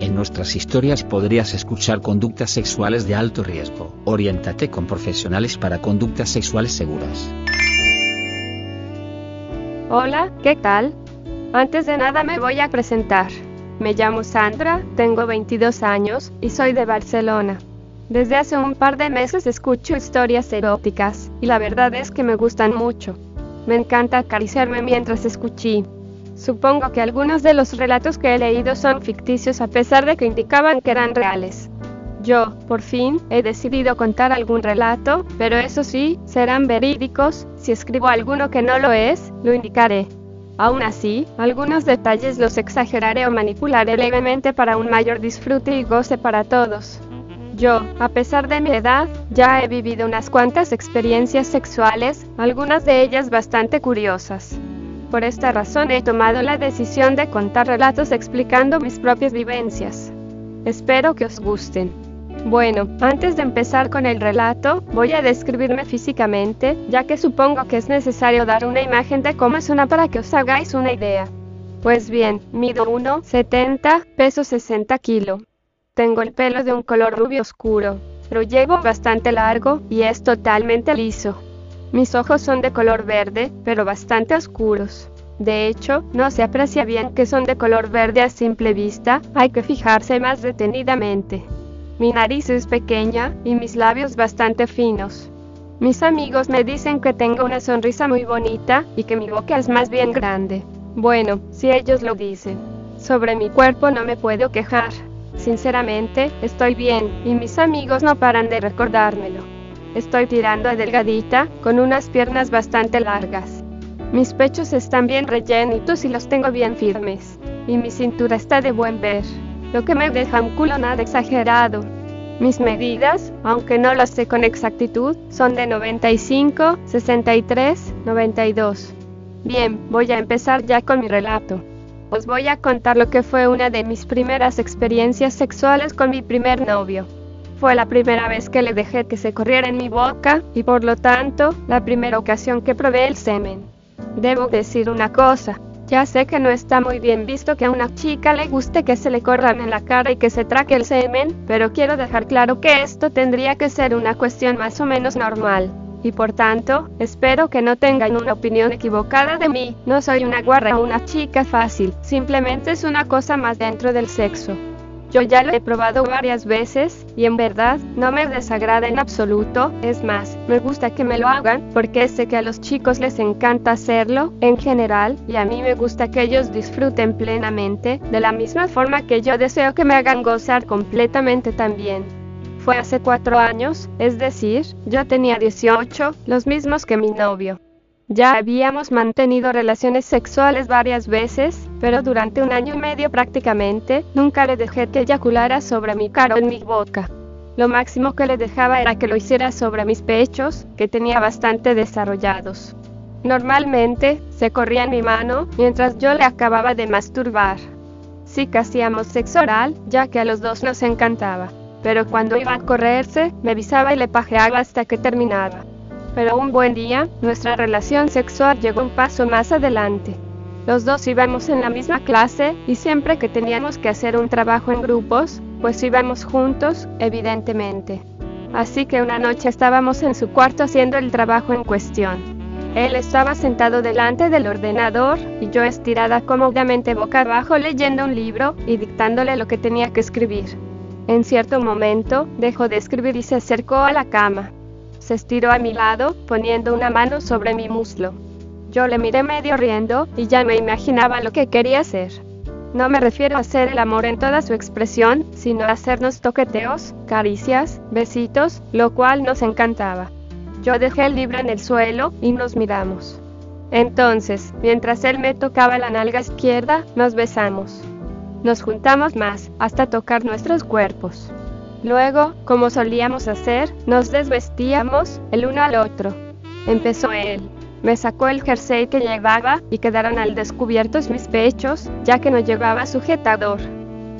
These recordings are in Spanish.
En nuestras historias podrías escuchar conductas sexuales de alto riesgo. Oriéntate con profesionales para conductas sexuales seguras. Hola, ¿qué tal? Antes de nada me voy a presentar. Me llamo Sandra, tengo 22 años y soy de Barcelona. Desde hace un par de meses escucho historias eróticas y la verdad es que me gustan mucho. Me encanta acariciarme mientras escuché. Supongo que algunos de los relatos que he leído son ficticios a pesar de que indicaban que eran reales. Yo, por fin, he decidido contar algún relato, pero eso sí, serán verídicos, si escribo alguno que no lo es, lo indicaré. Aún así, algunos detalles los exageraré o manipularé levemente para un mayor disfrute y goce para todos. Yo, a pesar de mi edad, ya he vivido unas cuantas experiencias sexuales, algunas de ellas bastante curiosas. Por esta razón he tomado la decisión de contar relatos explicando mis propias vivencias. Espero que os gusten. Bueno, antes de empezar con el relato, voy a describirme físicamente, ya que supongo que es necesario dar una imagen de cómo es una para que os hagáis una idea. Pues bien, mido 1,70, peso 60 kg. Tengo el pelo de un color rubio oscuro, pero llevo bastante largo y es totalmente liso. Mis ojos son de color verde, pero bastante oscuros. De hecho, no se aprecia bien que son de color verde a simple vista, hay que fijarse más detenidamente. Mi nariz es pequeña y mis labios bastante finos. Mis amigos me dicen que tengo una sonrisa muy bonita y que mi boca es más bien grande. Bueno, si ellos lo dicen. Sobre mi cuerpo no me puedo quejar. Sinceramente, estoy bien y mis amigos no paran de recordármelo. Estoy tirando a delgadita, con unas piernas bastante largas. Mis pechos están bien rellenitos y los tengo bien firmes. Y mi cintura está de buen ver, lo que me deja un culo nada exagerado. Mis medidas, aunque no las sé con exactitud, son de 95, 63, 92. Bien, voy a empezar ya con mi relato. Os voy a contar lo que fue una de mis primeras experiencias sexuales con mi primer novio. Fue la primera vez que le dejé que se corriera en mi boca y por lo tanto la primera ocasión que probé el semen. Debo decir una cosa, ya sé que no está muy bien visto que a una chica le guste que se le corran en la cara y que se traque el semen, pero quiero dejar claro que esto tendría que ser una cuestión más o menos normal. Y por tanto, espero que no tengan una opinión equivocada de mí. No soy una guarra o una chica fácil, simplemente es una cosa más dentro del sexo. Yo ya lo he probado varias veces, y en verdad, no me desagrada en absoluto, es más, me gusta que me lo hagan, porque sé que a los chicos les encanta hacerlo, en general, y a mí me gusta que ellos disfruten plenamente, de la misma forma que yo deseo que me hagan gozar completamente también. Fue hace cuatro años, es decir, yo tenía 18, los mismos que mi novio. Ya habíamos mantenido relaciones sexuales varias veces, pero durante un año y medio prácticamente, nunca le dejé que eyaculara sobre mi cara o en mi boca. Lo máximo que le dejaba era que lo hiciera sobre mis pechos, que tenía bastante desarrollados. Normalmente, se corría en mi mano mientras yo le acababa de masturbar. Sí que hacíamos sexo oral, ya que a los dos nos encantaba. Pero cuando iba a correrse, me avisaba y le pajeaba hasta que terminaba. Pero un buen día, nuestra relación sexual llegó un paso más adelante. Los dos íbamos en la misma clase y siempre que teníamos que hacer un trabajo en grupos, pues íbamos juntos, evidentemente. Así que una noche estábamos en su cuarto haciendo el trabajo en cuestión. Él estaba sentado delante del ordenador y yo estirada cómodamente boca abajo leyendo un libro y dictándole lo que tenía que escribir. En cierto momento, dejó de escribir y se acercó a la cama se estiró a mi lado, poniendo una mano sobre mi muslo. Yo le miré medio riendo, y ya me imaginaba lo que quería hacer. No me refiero a hacer el amor en toda su expresión, sino a hacernos toqueteos, caricias, besitos, lo cual nos encantaba. Yo dejé el libro en el suelo, y nos miramos. Entonces, mientras él me tocaba la nalga izquierda, nos besamos. Nos juntamos más, hasta tocar nuestros cuerpos. Luego, como solíamos hacer, nos desvestíamos, el uno al otro. Empezó él. Me sacó el jersey que llevaba, y quedaron al descubierto mis pechos, ya que no llevaba sujetador.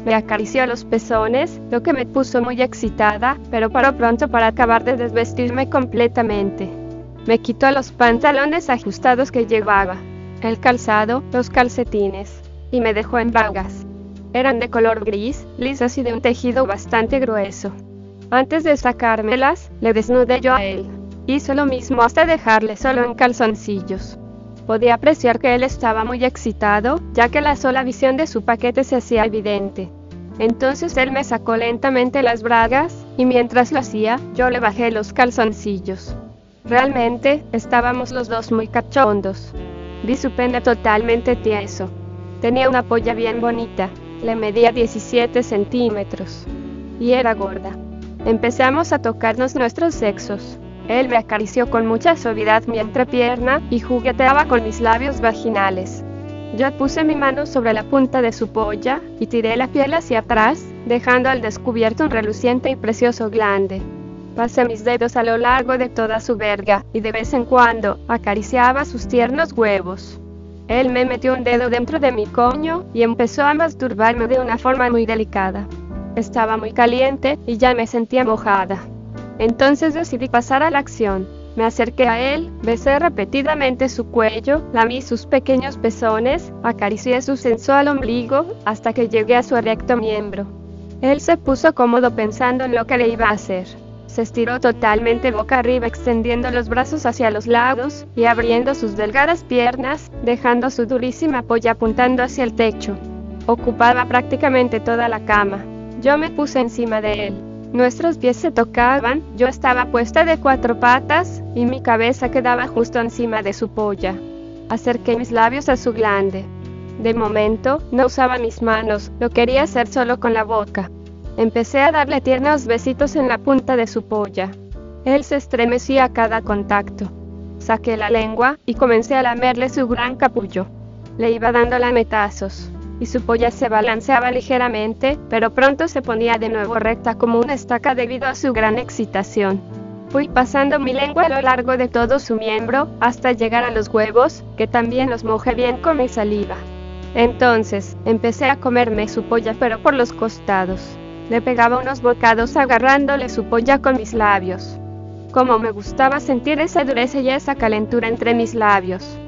Me acarició los pezones, lo que me puso muy excitada, pero paró pronto para acabar de desvestirme completamente. Me quitó los pantalones ajustados que llevaba, el calzado, los calcetines, y me dejó en vagas. Eran de color gris, lisas y de un tejido bastante grueso. Antes de sacármelas, le desnudé yo a él. Hizo lo mismo hasta dejarle solo en calzoncillos. Podía apreciar que él estaba muy excitado, ya que la sola visión de su paquete se hacía evidente. Entonces él me sacó lentamente las bragas, y mientras lo hacía, yo le bajé los calzoncillos. Realmente, estábamos los dos muy cachondos. Vi su pene totalmente tieso. Tenía una polla bien bonita, le medía 17 centímetros. Y era gorda. Empezamos a tocarnos nuestros sexos. Él me acarició con mucha suavidad mi entrepierna y jugueteaba con mis labios vaginales. Yo puse mi mano sobre la punta de su polla y tiré la piel hacia atrás, dejando al descubierto un reluciente y precioso glande. Pasé mis dedos a lo largo de toda su verga y de vez en cuando acariciaba sus tiernos huevos. Él me metió un dedo dentro de mi coño y empezó a masturbarme de una forma muy delicada. Estaba muy caliente y ya me sentía mojada. Entonces decidí pasar a la acción. Me acerqué a él, besé repetidamente su cuello, lamí sus pequeños pezones, acaricié su sensual ombligo, hasta que llegué a su erecto miembro. Él se puso cómodo pensando en lo que le iba a hacer. Se estiró totalmente boca arriba extendiendo los brazos hacia los lados y abriendo sus delgadas piernas, dejando su durísima polla apuntando hacia el techo. Ocupaba prácticamente toda la cama. Yo me puse encima de él. Nuestros pies se tocaban, yo estaba puesta de cuatro patas, y mi cabeza quedaba justo encima de su polla. Acerqué mis labios a su glande. De momento, no usaba mis manos, lo quería hacer solo con la boca. Empecé a darle tiernos besitos en la punta de su polla. Él se estremecía a cada contacto. Saqué la lengua y comencé a lamerle su gran capullo. Le iba dando lametazos, y su polla se balanceaba ligeramente, pero pronto se ponía de nuevo recta como una estaca debido a su gran excitación. Fui pasando mi lengua a lo largo de todo su miembro, hasta llegar a los huevos, que también los mojé bien con mi saliva. Entonces, empecé a comerme su polla pero por los costados. Le pegaba unos bocados agarrándole su polla con mis labios. Como me gustaba sentir esa dureza y esa calentura entre mis labios.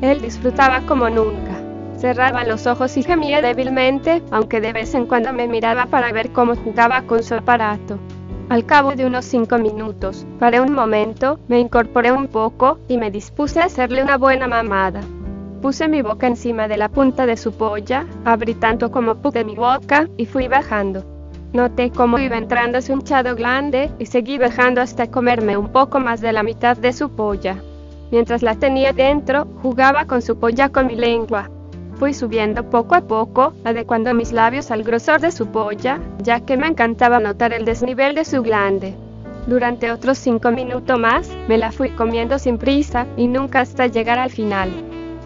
Él disfrutaba como nunca. Cerraba los ojos y gemía débilmente, aunque de vez en cuando me miraba para ver cómo jugaba con su aparato. Al cabo de unos cinco minutos, paré un momento, me incorporé un poco y me dispuse a hacerle una buena mamada. Puse mi boca encima de la punta de su polla, abrí tanto como pude mi boca y fui bajando. Noté cómo iba entrando su hinchado grande y seguí bajando hasta comerme un poco más de la mitad de su polla. Mientras la tenía dentro, jugaba con su polla con mi lengua, Fui subiendo poco a poco, adecuando mis labios al grosor de su polla, ya que me encantaba notar el desnivel de su glande. Durante otros cinco minutos más, me la fui comiendo sin prisa y nunca hasta llegar al final.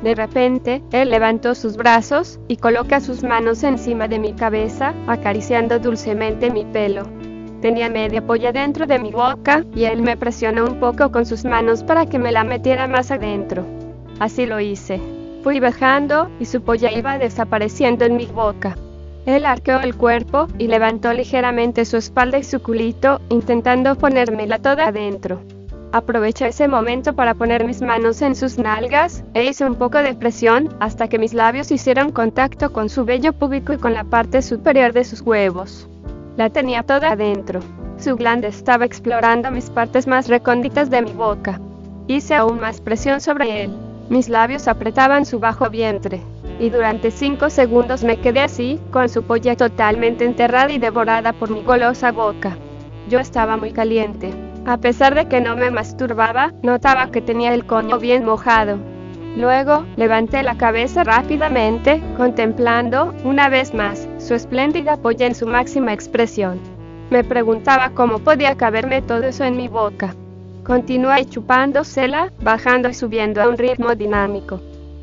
De repente, él levantó sus brazos y coloca sus manos encima de mi cabeza, acariciando dulcemente mi pelo. Tenía media polla dentro de mi boca y él me presionó un poco con sus manos para que me la metiera más adentro. Así lo hice. Fui bajando y su polla iba desapareciendo en mi boca. Él arqueó el cuerpo y levantó ligeramente su espalda y su culito, intentando ponérmela toda adentro. Aproveché ese momento para poner mis manos en sus nalgas e hice un poco de presión hasta que mis labios hicieron contacto con su vello púbico y con la parte superior de sus huevos. La tenía toda adentro. Su glande estaba explorando mis partes más recónditas de mi boca. Hice aún más presión sobre él. Mis labios apretaban su bajo vientre, y durante cinco segundos me quedé así, con su polla totalmente enterrada y devorada por mi golosa boca. Yo estaba muy caliente. A pesar de que no me masturbaba, notaba que tenía el coño bien mojado. Luego, levanté la cabeza rápidamente, contemplando, una vez más, su espléndida polla en su máxima expresión. Me preguntaba cómo podía caberme todo eso en mi boca. Continué chupándosela, bajando y subiendo a un ritmo dinámico.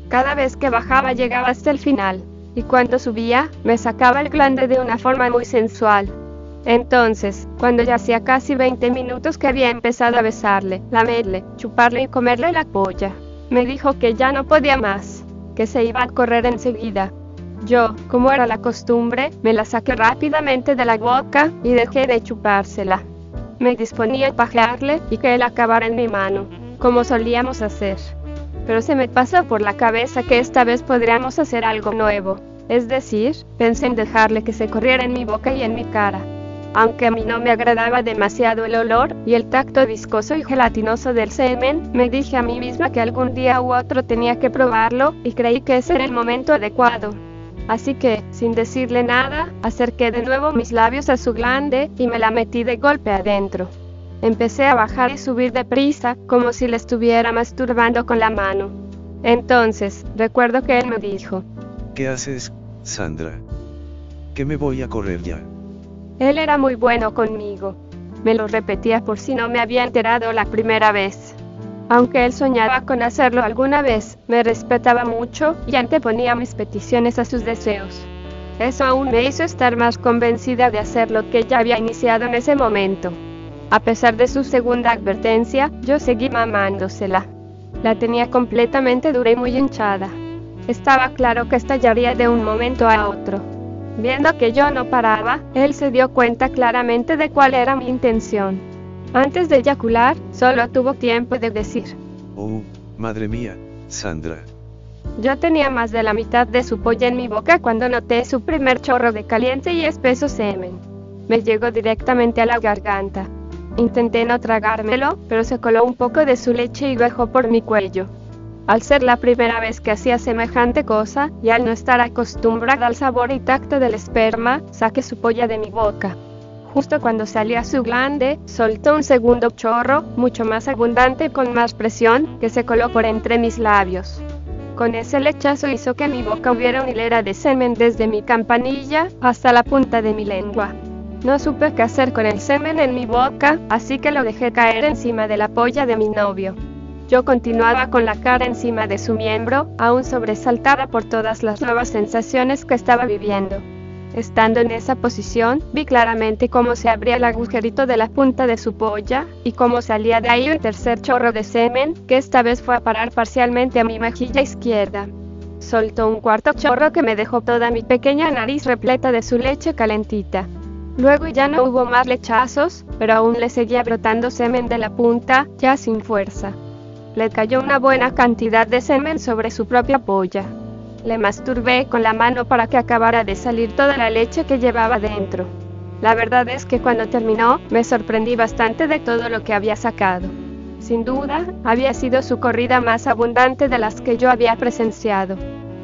Cada vez que bajaba llegaba hasta el final. y cuando subía, me sacaba el glande de una forma muy sensual. Entonces, cuando ya hacía casi 20 minutos que había empezado a besarle, lamerle, chuparle y comerle la polla, me dijo que ya no podía más, que se iba a correr enseguida. Yo, como era la costumbre, me la saqué rápidamente de la boca y dejé de chupársela. Me disponía a pajearle y que él acabara en mi mano, como solíamos hacer. Pero se me pasó por la cabeza que esta vez podríamos hacer algo nuevo. Es decir, pensé en dejarle que se corriera en mi boca y en mi cara. Aunque a mí no me agradaba demasiado el olor y el tacto viscoso y gelatinoso del semen, me dije a mí misma que algún día u otro tenía que probarlo y creí que ese era el momento adecuado. Así que, sin decirle nada, acerqué de nuevo mis labios a su glande y me la metí de golpe adentro. Empecé a bajar y subir deprisa, como si le estuviera masturbando con la mano. Entonces, recuerdo que él me dijo, ¿Qué haces, Sandra? Que me voy a correr ya. Él era muy bueno conmigo. Me lo repetía por si no me había enterado la primera vez. Aunque él soñaba con hacerlo alguna vez, me respetaba mucho y anteponía mis peticiones a sus deseos. Eso aún me hizo estar más convencida de hacer lo que ya había iniciado en ese momento. A pesar de su segunda advertencia, yo seguí mamándosela. La tenía completamente dura y muy hinchada. Estaba claro que estallaría de un momento a otro. Viendo que yo no paraba, él se dio cuenta claramente de cuál era mi intención. Antes de eyacular, solo tuvo tiempo de decir, Oh, madre mía, Sandra. Yo tenía más de la mitad de su polla en mi boca cuando noté su primer chorro de caliente y espeso semen. Me llegó directamente a la garganta. Intenté no tragármelo, pero se coló un poco de su leche y bajó por mi cuello. Al ser la primera vez que hacía semejante cosa, y al no estar acostumbrada al sabor y tacto del esperma, saqué su polla de mi boca. Justo cuando salía su glande, soltó un segundo chorro, mucho más abundante y con más presión, que se coló por entre mis labios. Con ese lechazo hizo que mi boca hubiera una hilera de semen desde mi campanilla hasta la punta de mi lengua. No supe qué hacer con el semen en mi boca, así que lo dejé caer encima de la polla de mi novio. Yo continuaba con la cara encima de su miembro, aún sobresaltada por todas las nuevas sensaciones que estaba viviendo. Estando en esa posición, vi claramente cómo se abría el agujerito de la punta de su polla, y cómo salía de ahí un tercer chorro de semen, que esta vez fue a parar parcialmente a mi mejilla izquierda. Soltó un cuarto chorro que me dejó toda mi pequeña nariz repleta de su leche calentita. Luego ya no hubo más lechazos, pero aún le seguía brotando semen de la punta, ya sin fuerza. Le cayó una buena cantidad de semen sobre su propia polla. Le masturbé con la mano para que acabara de salir toda la leche que llevaba dentro. La verdad es que cuando terminó, me sorprendí bastante de todo lo que había sacado. Sin duda, había sido su corrida más abundante de las que yo había presenciado.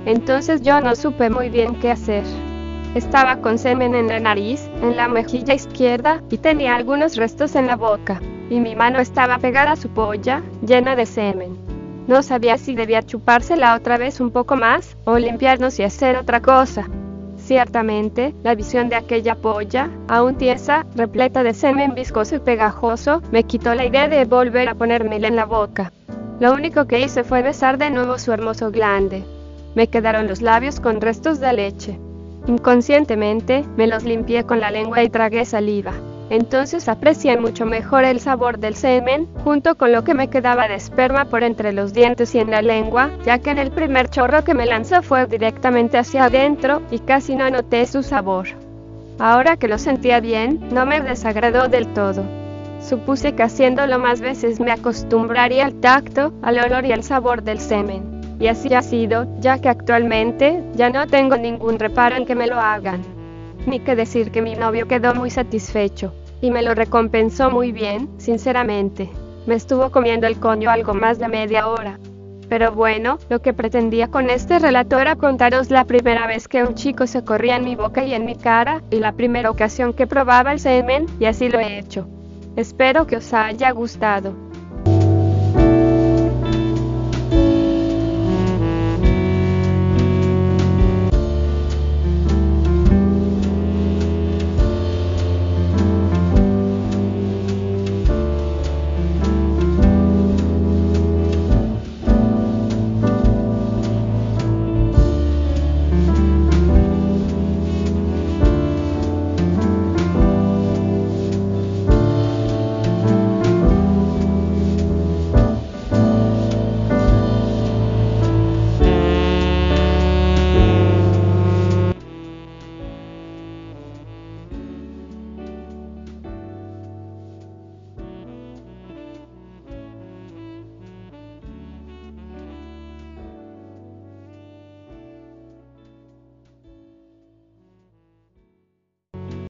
Entonces yo no supe muy bien qué hacer. Estaba con semen en la nariz, en la mejilla izquierda, y tenía algunos restos en la boca y mi mano estaba pegada a su polla, llena de semen. No sabía si debía chupársela otra vez un poco más, o limpiarnos y hacer otra cosa. Ciertamente, la visión de aquella polla, aún tiesa, repleta de semen viscoso y pegajoso, me quitó la idea de volver a ponérmela en la boca. Lo único que hice fue besar de nuevo su hermoso glande. Me quedaron los labios con restos de leche. Inconscientemente, me los limpié con la lengua y tragué saliva. Entonces aprecié mucho mejor el sabor del semen, junto con lo que me quedaba de esperma por entre los dientes y en la lengua, ya que en el primer chorro que me lanzó fue directamente hacia adentro y casi no noté su sabor. Ahora que lo sentía bien, no me desagradó del todo. Supuse que haciéndolo más veces me acostumbraría al tacto, al olor y al sabor del semen. Y así ha sido, ya que actualmente ya no tengo ningún reparo en que me lo hagan. Ni que decir que mi novio quedó muy satisfecho, y me lo recompensó muy bien, sinceramente. Me estuvo comiendo el coño algo más de media hora. Pero bueno, lo que pretendía con este relato era contaros la primera vez que un chico se corría en mi boca y en mi cara, y la primera ocasión que probaba el semen, y así lo he hecho. Espero que os haya gustado.